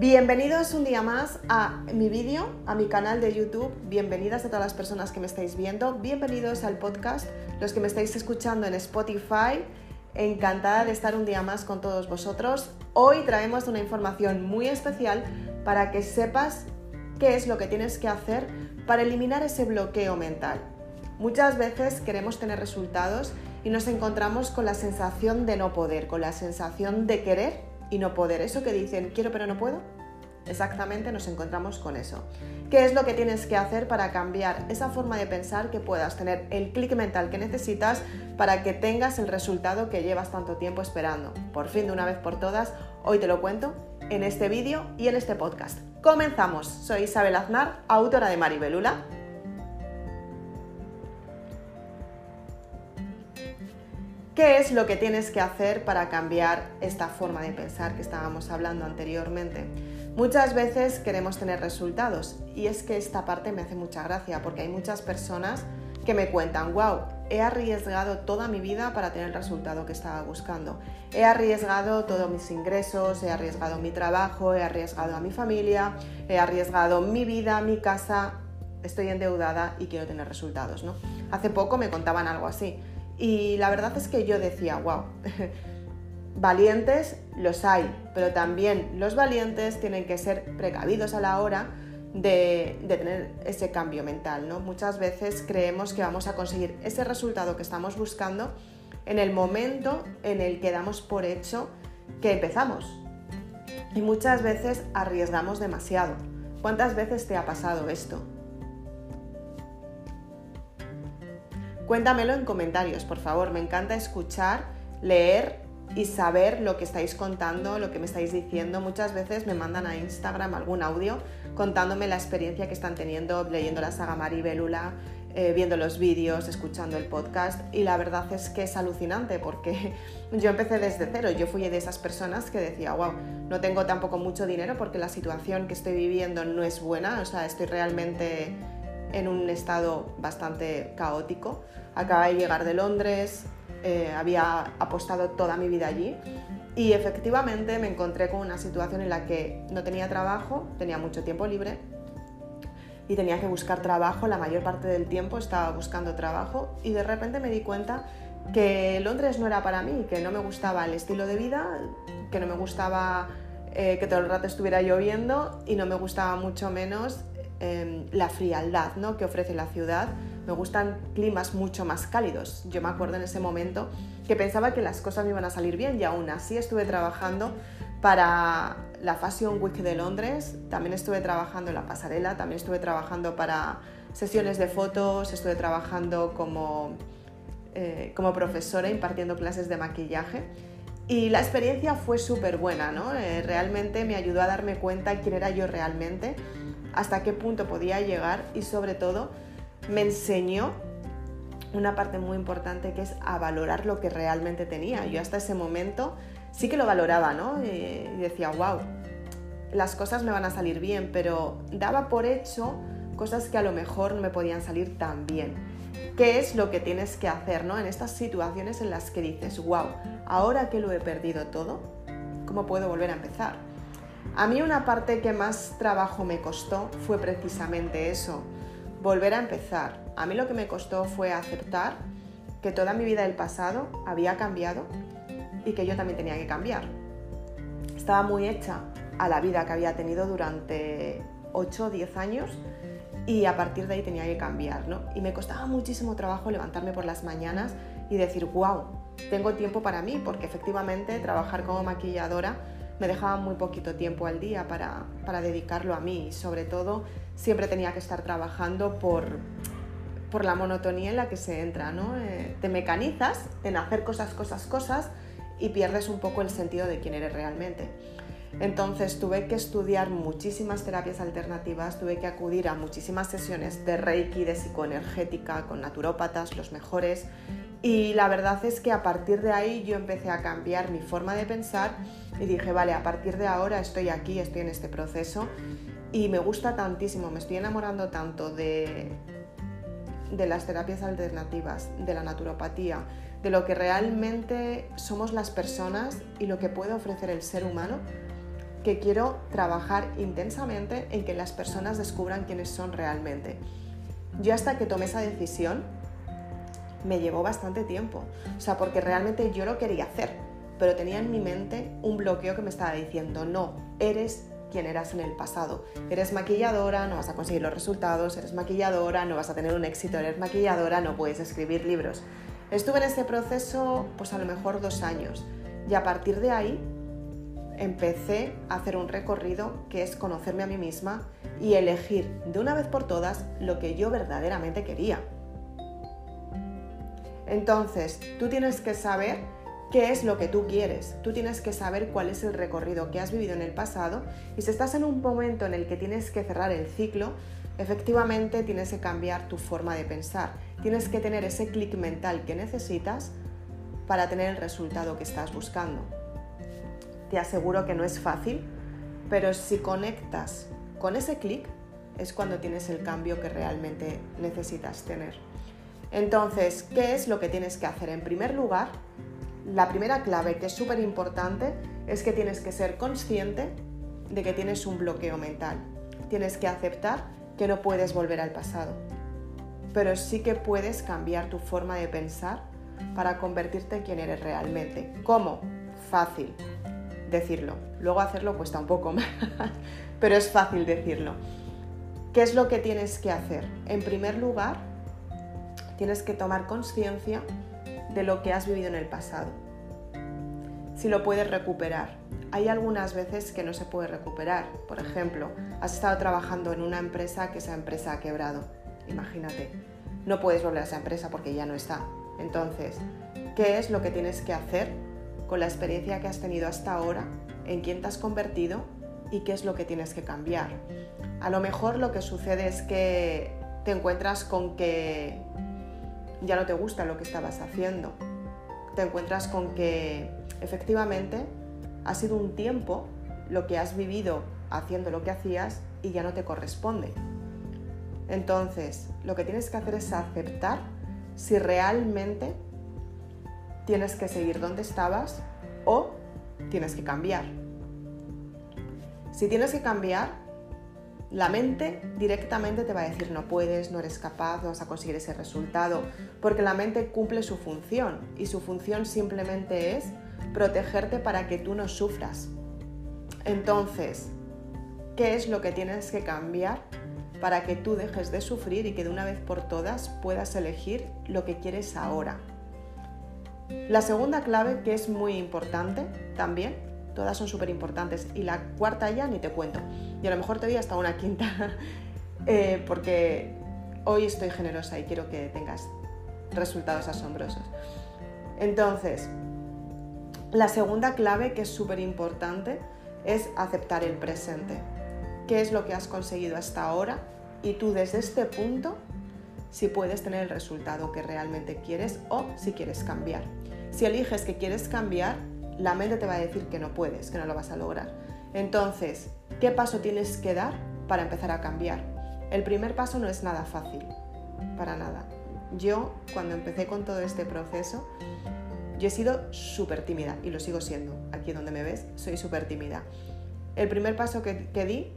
Bienvenidos un día más a mi vídeo, a mi canal de YouTube. Bienvenidas a todas las personas que me estáis viendo. Bienvenidos al podcast, los que me estáis escuchando en Spotify. Encantada de estar un día más con todos vosotros. Hoy traemos una información muy especial para que sepas qué es lo que tienes que hacer para eliminar ese bloqueo mental. Muchas veces queremos tener resultados y nos encontramos con la sensación de no poder, con la sensación de querer y no poder. Eso que dicen, quiero pero no puedo. Exactamente nos encontramos con eso. ¿Qué es lo que tienes que hacer para cambiar esa forma de pensar que puedas tener el clic mental que necesitas para que tengas el resultado que llevas tanto tiempo esperando? Por fin, de una vez por todas, hoy te lo cuento en este vídeo y en este podcast. Comenzamos. Soy Isabel Aznar, autora de Maribelula ¿Qué es lo que tienes que hacer para cambiar esta forma de pensar que estábamos hablando anteriormente? Muchas veces queremos tener resultados y es que esta parte me hace mucha gracia porque hay muchas personas que me cuentan, wow, he arriesgado toda mi vida para tener el resultado que estaba buscando. He arriesgado todos mis ingresos, he arriesgado mi trabajo, he arriesgado a mi familia, he arriesgado mi vida, mi casa, estoy endeudada y quiero tener resultados, ¿no? Hace poco me contaban algo así. Y la verdad es que yo decía, wow, valientes los hay, pero también los valientes tienen que ser precavidos a la hora de, tener ese cambio mental. ¿no? Muchas veces creemos que vamos a conseguir ese resultado que estamos buscando en el momento en el que damos por hecho que empezamos. Y muchas veces arriesgamos demasiado. ¿Cuántas veces te ha pasado esto? Cuéntamelo en comentarios, por favor. Me encanta escuchar, leer y saber lo que estáis contando, lo que me estáis diciendo. Muchas veces me mandan a Instagram algún audio contándome la experiencia que están teniendo leyendo la saga Maribelula, eh, viendo los vídeos, escuchando el podcast y la verdad es que es alucinante porque yo empecé desde cero, yo fui de esas personas que decía, wow, no tengo tampoco mucho dinero porque la situación que estoy viviendo no es buena, o sea, estoy realmente en un estado bastante caótico. Acaba de llegar de Londres, eh, había apostado toda mi vida allí y efectivamente me encontré con una situación en la que no tenía trabajo, tenía mucho tiempo libre y tenía que buscar trabajo, la mayor parte del tiempo estaba buscando trabajo y de repente me di cuenta que Londres no era para mí, que no me gustaba el estilo de vida, que no me gustaba eh, que todo el rato estuviera lloviendo y no me gustaba mucho menos Em, la frialdad ¿no? que ofrece la ciudad. Me gustan climas mucho más cálidos. Yo me acuerdo en ese momento que pensaba que las cosas me iban a salir bien y aún así estuve trabajando para la Fashion Week de Londres, también estuve trabajando en la pasarela, también estuve trabajando para sesiones de fotos, estuve trabajando como, eh, como profesora impartiendo clases de maquillaje. Y la experiencia fue súper buena, ¿no? Eh, realmente me ayudó a darme cuenta quién era yo realmente hasta qué punto podía llegar y sobre todo me enseñó una parte muy importante que es a valorar lo que realmente tenía. Yo hasta ese momento sí que lo valoraba, ¿no? Y decía, wow, las cosas me van a salir bien, pero daba por hecho cosas que a lo mejor no me podían salir tan bien. ¿Qué es lo que tienes que hacer, ¿no? En estas situaciones en las que dices, wow, ahora que lo he perdido todo, ¿cómo puedo volver a empezar? A mí una parte que más trabajo me costó fue precisamente eso, volver a empezar. A mí lo que me costó fue aceptar que toda mi vida del pasado había cambiado y que yo también tenía que cambiar. Estaba muy hecha a la vida que había tenido durante 8 o 10 años y a partir de ahí tenía que cambiar, ¿no? Y me costaba muchísimo trabajo levantarme por las mañanas y decir, wow, tengo tiempo para mí, porque efectivamente trabajar como maquilladora me dejaba muy poquito tiempo al día para, dedicarlo a mí y sobre todo siempre tenía que estar trabajando por, por la monotonía en la que se entra, ¿no? Eh, te mecanizas en hacer cosas, cosas, cosas y pierdes un poco el sentido de quién eres realmente. Entonces tuve que estudiar muchísimas terapias alternativas, tuve que acudir a muchísimas sesiones de Reiki, de psicoenergética, con naturópatas, los mejores. Y la verdad es que a partir de ahí yo empecé a cambiar mi forma de pensar y dije, vale, a partir de ahora estoy aquí, estoy en este proceso y me gusta tantísimo, me estoy enamorando tanto de, de las terapias alternativas, de la naturopatía, de lo que realmente somos las personas y lo que puede ofrecer el ser humano, que quiero trabajar intensamente en que las personas descubran quiénes son realmente. Yo hasta que tomé esa decisión me llevó bastante tiempo, o sea, porque realmente yo lo quería hacer, pero tenía en mi mente un bloqueo que me estaba diciendo, no, eres quien eras en el pasado. Eres maquilladora, no vas a conseguir los resultados, eres maquilladora, no vas a tener un éxito, eres maquilladora, no puedes escribir libros. Estuve en ese proceso pues a lo mejor dos años y a partir de ahí empecé a hacer un recorrido que es conocerme a mí misma y elegir de una vez por todas lo que yo verdaderamente quería. Entonces, tú tienes que saber qué es lo que tú quieres. Tú tienes que saber cuál es el recorrido que has vivido en el pasado y si estás en un momento en el que tienes que cerrar el ciclo, efectivamente tienes que cambiar tu forma de pensar. Tienes que tener ese clic mental que necesitas para tener el resultado que estás buscando. Te aseguro que no es fácil, pero si conectas con ese clic es cuando tienes el cambio que realmente necesitas tener. Entonces, ¿qué es lo que tienes que hacer? En primer lugar, la primera clave que es súper importante es que tienes que ser consciente de que tienes un bloqueo mental. Tienes que aceptar que no puedes volver al pasado, pero sí que puedes cambiar tu forma de pensar para convertirte en quien eres realmente. ¿Cómo? Fácil decirlo. Luego hacerlo cuesta un poco más, pero es fácil decirlo. ¿Qué es lo que tienes que hacer? En primer lugar, tienes que tomar conciencia de lo que has vivido en el pasado. Si lo puedes recuperar. Hay algunas veces que no se puede recuperar. Por ejemplo, has estado trabajando en una empresa que esa empresa ha quebrado. Imagínate. No puedes volver a esa empresa porque ya no está. Entonces, ¿qué es lo que tienes que hacer con la experiencia que has tenido hasta ahora? ¿En quién te has convertido? ¿Y qué es lo que tienes que cambiar? A lo mejor lo que sucede es que te encuentras con que ya no te gusta lo que estabas haciendo. Te encuentras con que efectivamente ha sido un tiempo lo que has vivido haciendo lo que hacías y ya no te corresponde. Entonces, lo que tienes que hacer es aceptar si realmente tienes que seguir donde estabas o tienes que cambiar. Si tienes que cambiar, la mente directamente te va a decir no puedes, no eres capaz, no vas a conseguir ese resultado, porque la mente cumple su función y su función simplemente es protegerte para que tú no sufras. Entonces, ¿qué es lo que tienes que cambiar para que tú dejes de sufrir y que de una vez por todas puedas elegir lo que quieres ahora? La segunda clave, que es muy importante también, todas son súper importantes. Y la cuarta ya ni te cuento. Y a lo mejor te doy hasta una quinta, eh, porque hoy estoy generosa y quiero que tengas resultados asombrosos. Entonces, la segunda clave que es súper importante es aceptar el presente. ¿Qué es lo que has conseguido hasta ahora? Y tú desde este punto, si puedes tener el resultado que realmente quieres o si quieres cambiar. Si eliges que quieres cambiar, la mente te va a decir que no puedes, que no lo vas a lograr. Entonces, ¿qué paso tienes que dar para empezar a cambiar? El primer paso no es nada fácil, para nada. Yo, cuando empecé con todo este proceso, yo he sido súper tímida y lo sigo siendo. Aquí donde me ves, soy súper tímida. El primer paso que, que di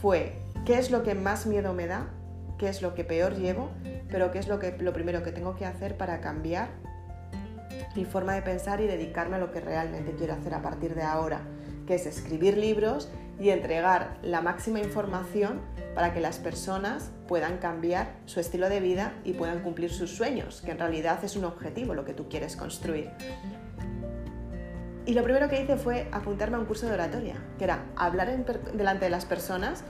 fue, ¿qué es lo que más miedo me da? ¿Qué es lo que peor llevo? Pero ¿qué es lo, que, lo primero que tengo que hacer para cambiar mi forma de pensar y dedicarme a lo que realmente quiero hacer a partir de ahora, que es escribir libros y entregar la máxima información para que las personas puedan cambiar su estilo de vida y puedan cumplir sus sueños, que en realidad es un objetivo lo que tú quieres construir. Y lo primero que hice fue apuntarme a un curso de oratoria, que era hablar delante de las personas,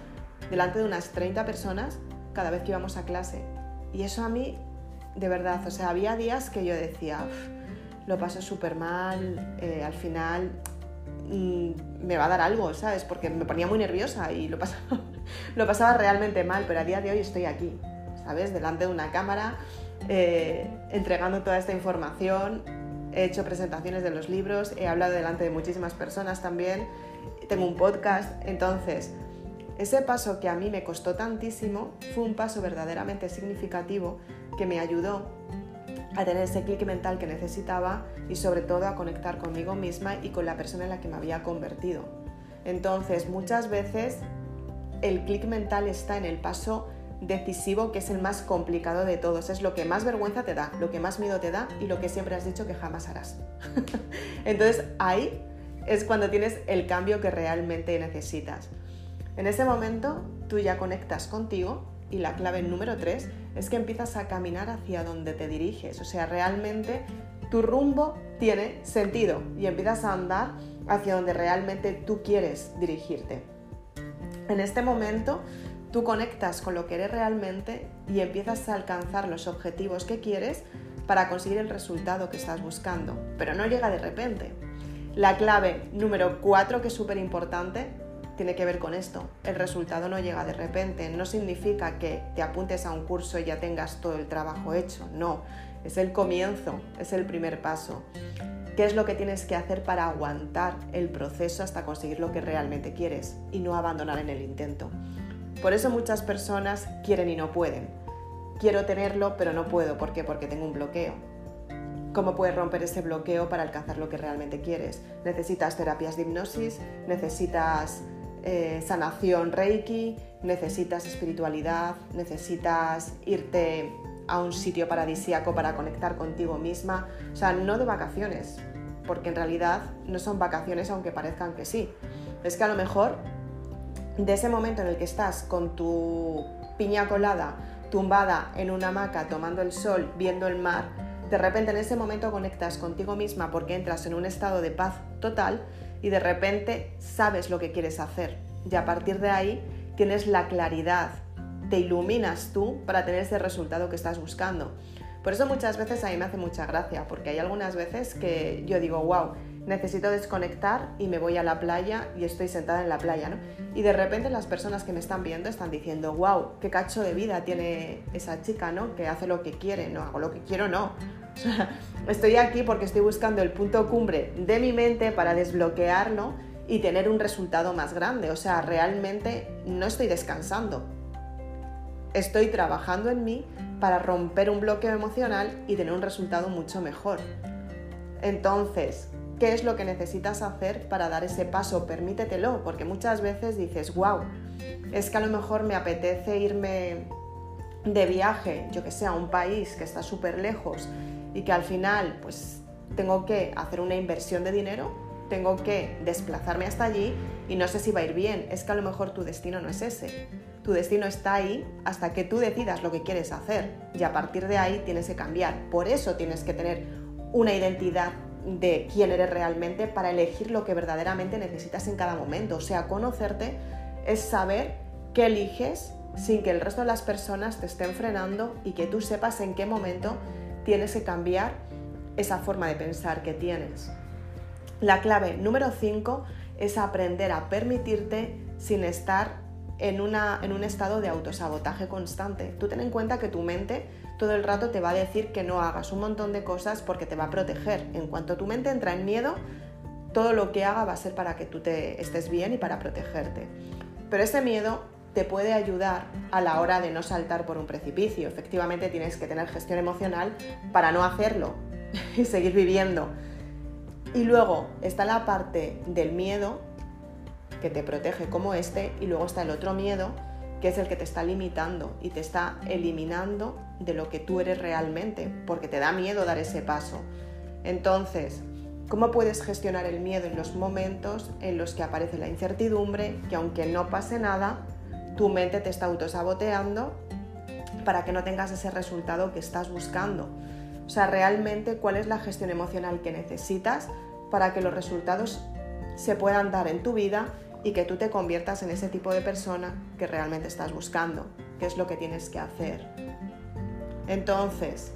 delante de unas 30 personas, cada vez que íbamos a clase. Y eso a mí, de verdad, o sea, había días que yo decía, lo paso súper mal, eh, al final mm, me va a dar algo, ¿sabes? Porque me ponía muy nerviosa y lo pasaba, lo pasaba realmente mal, pero a día de hoy estoy aquí, ¿sabes? Delante de una cámara, eh, entregando toda esta información, he hecho presentaciones de los libros, he hablado delante de muchísimas personas también, tengo un podcast, entonces... Ese paso que a mí me costó tantísimo fue un paso verdaderamente significativo que me ayudó a tener ese clic mental que necesitaba y sobre todo a conectar conmigo misma y con la persona en la que me había convertido. Entonces, muchas veces el clic mental está en el paso decisivo que es el más complicado de todos. Es lo que más vergüenza te da, lo que más miedo te da y lo que siempre has dicho que jamás harás. Entonces ahí es cuando tienes el cambio que realmente necesitas. En ese momento tú ya conectas contigo y la clave número tres es que empiezas a caminar hacia donde te diriges. O sea, realmente tu rumbo tiene sentido y empiezas a andar hacia donde realmente tú quieres dirigirte. En este momento tú conectas con lo que eres realmente y empiezas a alcanzar los objetivos que quieres para conseguir el resultado que estás buscando, pero no llega de repente. La clave número 4, que es súper importante, tiene que ver con esto. El resultado no llega de repente. No significa que te apuntes a un curso y ya tengas todo el trabajo hecho. No, es el comienzo, es el primer paso. ¿Qué es lo que tienes que hacer para aguantar el proceso hasta conseguir lo que realmente quieres y no abandonar en el intento? Por eso muchas personas quieren y no pueden. Quiero tenerlo, pero no puedo. ¿Por qué? Porque tengo un bloqueo. ¿Cómo puedes romper ese bloqueo para alcanzar lo que realmente quieres? Necesitas terapias de hipnosis, necesitas eh, sanación reiki, necesitas espiritualidad, necesitas irte a un sitio paradisíaco para conectar contigo misma. O sea, no de vacaciones, porque en realidad no son vacaciones aunque parezcan que sí. Es que a lo mejor de ese momento en el que estás con tu piña colada tumbada en una hamaca tomando el sol, viendo el mar, de repente en ese momento conectas contigo misma porque entras en un estado de paz total y de repente sabes lo que quieres hacer. Y a partir de ahí tienes la claridad, te iluminas tú para tener ese resultado que estás buscando. Por eso muchas veces a mí me hace mucha gracia, porque hay algunas veces que yo digo, wow, necesito desconectar y me voy a la playa y estoy sentada en la playa, ¿no? Y de repente las personas que me están viendo están diciendo, wow, qué cacho de vida tiene esa chica, ¿no? Que hace lo que quiere, no hago lo que quiero, no. estoy aquí porque estoy buscando el punto cumbre de mi mente para desbloquearlo y tener un resultado más grande. O sea, realmente no estoy descansando. Estoy trabajando en mí para romper un bloqueo emocional y tener un resultado mucho mejor. Entonces, qué es lo que necesitas hacer para dar ese paso, permítetelo, porque muchas veces dices, wow, es que a lo mejor me apetece irme de viaje, yo que sé, a un país que está súper lejos y que al final pues tengo que hacer una inversión de dinero, tengo que desplazarme hasta allí y no sé si va a ir bien, es que a lo mejor tu destino no es ese. Tu destino está ahí hasta que tú decidas lo que quieres hacer y a partir de ahí tienes que cambiar. Por eso tienes que tener una identidad de quién eres realmente para elegir lo que verdaderamente necesitas en cada momento. O sea, conocerte es saber qué eliges sin que el resto de las personas te estén frenando y que tú sepas en qué momento tienes que cambiar esa forma de pensar que tienes. La clave número 5 es aprender a permitirte sin estar en, una, en un estado de autosabotaje constante. Tú ten en cuenta que tu mente todo el rato te va a decir que no hagas un montón de cosas porque te va a proteger. En cuanto tu mente entra en miedo, todo lo que haga va a ser para que tú te estés bien y para protegerte. Pero ese miedo te puede ayudar a la hora de no saltar por un precipicio. Efectivamente tienes que tener gestión emocional para no hacerlo y seguir viviendo. Y luego está la parte del miedo que te protege como este y luego está el otro miedo que es el que te está limitando y te está eliminando de lo que tú eres realmente, porque te da miedo dar ese paso. Entonces, ¿cómo puedes gestionar el miedo en los momentos en los que aparece la incertidumbre, que aunque no pase nada, tu mente te está autosaboteando para que no tengas ese resultado que estás buscando? O sea, realmente cuál es la gestión emocional que necesitas para que los resultados se puedan dar en tu vida y que tú te conviertas en ese tipo de persona que realmente estás buscando, que es lo que tienes que hacer. Entonces,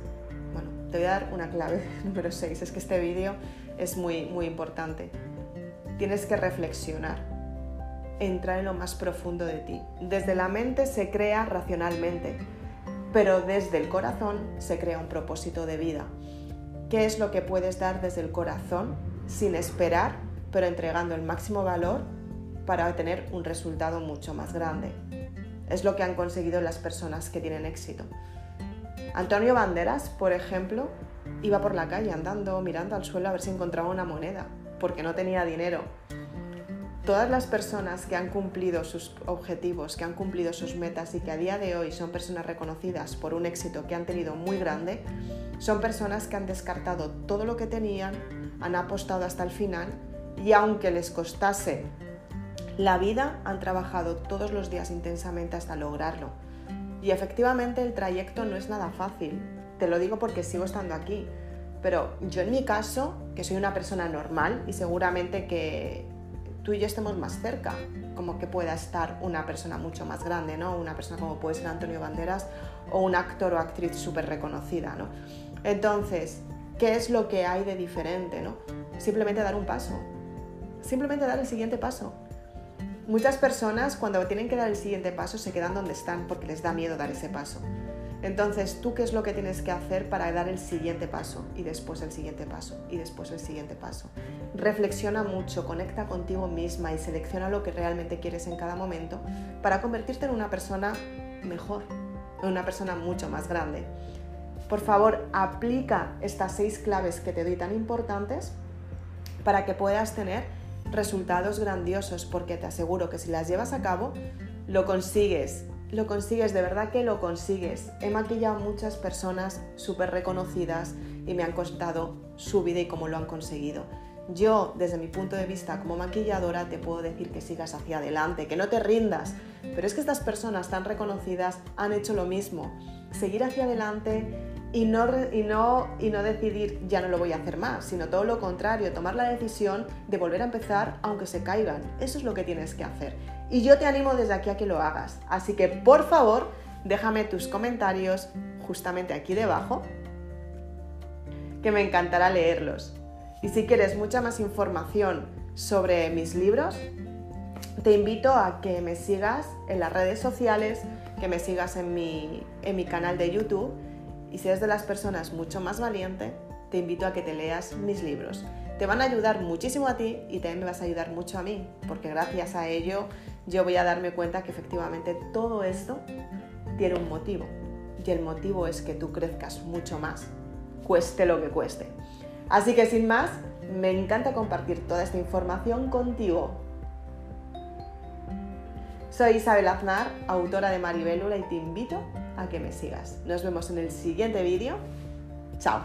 bueno, te voy a dar una clave número 6, es que este vídeo es muy, muy importante. Tienes que reflexionar, entrar en lo más profundo de ti. Desde la mente se crea racionalmente, pero desde el corazón se crea un propósito de vida. ¿Qué es lo que puedes dar desde el corazón sin esperar, pero entregando el máximo valor para tener un resultado mucho más grande. Es lo que han conseguido las personas que tienen éxito. Antonio Banderas, por ejemplo, iba por la calle andando, mirando al suelo a ver si encontraba una moneda, porque no tenía dinero. Todas las personas que han cumplido sus objetivos, que han cumplido sus metas y que a día de hoy son personas reconocidas por un éxito que han tenido muy grande, son personas que han descartado todo lo que tenían, han apostado hasta el final y aunque les costase la vida, han trabajado todos los días intensamente hasta lograrlo. Y efectivamente el trayecto no es nada fácil, te lo digo porque sigo estando aquí, pero yo en mi caso, que soy una persona normal y seguramente que tú y yo estemos más cerca, como que pueda estar una persona mucho más grande, ¿no? Una persona como puede ser Antonio Banderas o un actor o actriz súper reconocida, ¿no? Entonces, ¿qué es lo que hay de diferente, ¿no? Simplemente dar un paso, simplemente dar el siguiente paso. Muchas personas cuando tienen que dar el siguiente paso se quedan donde están porque les da miedo dar ese paso. Entonces, ¿tú qué es lo que tienes que hacer para dar el siguiente paso? Y después el siguiente paso, y después el siguiente paso. Reflexiona mucho, conecta contigo misma y selecciona lo que realmente quieres en cada momento para convertirte en una persona mejor, en una persona mucho más grande. Por favor, aplica estas seis claves que te doy tan importantes para que puedas tener resultados grandiosos, porque te aseguro que si las llevas a cabo, lo consigues lo consigues, de verdad que lo consigues. He maquillado muchas personas súper reconocidas y me han costado su vida y cómo lo han conseguido. Yo, desde mi punto de vista como maquilladora, te puedo decir que sigas hacia adelante, que no te rindas. Pero es que estas personas tan reconocidas han hecho lo mismo. Seguir hacia adelante y no, y, no, y no decidir ya no lo voy a hacer más, sino todo lo contrario, tomar la decisión de volver a empezar aunque se caigan. Eso es lo que tienes que hacer. Y yo te animo desde aquí a que lo hagas. Así que por favor, déjame tus comentarios justamente aquí debajo, que me encantará leerlos. Y si quieres mucha más información sobre mis libros, te invito a que me sigas en las redes sociales, que me sigas en mi, en mi canal de YouTube y si eres de las personas mucho más valiente, te invito a que te leas mis libros. Te van a ayudar muchísimo a ti y también me vas a ayudar mucho a mí, porque gracias a ello yo voy a darme cuenta que efectivamente todo esto tiene un motivo. Y el motivo es que tú crezcas mucho más, cueste lo que cueste. Así que sin más, me encanta compartir toda esta información contigo. Soy Isabel Aznar, autora de Maribélula y te invito a que me sigas. Nos vemos en el siguiente vídeo. ¡Chao!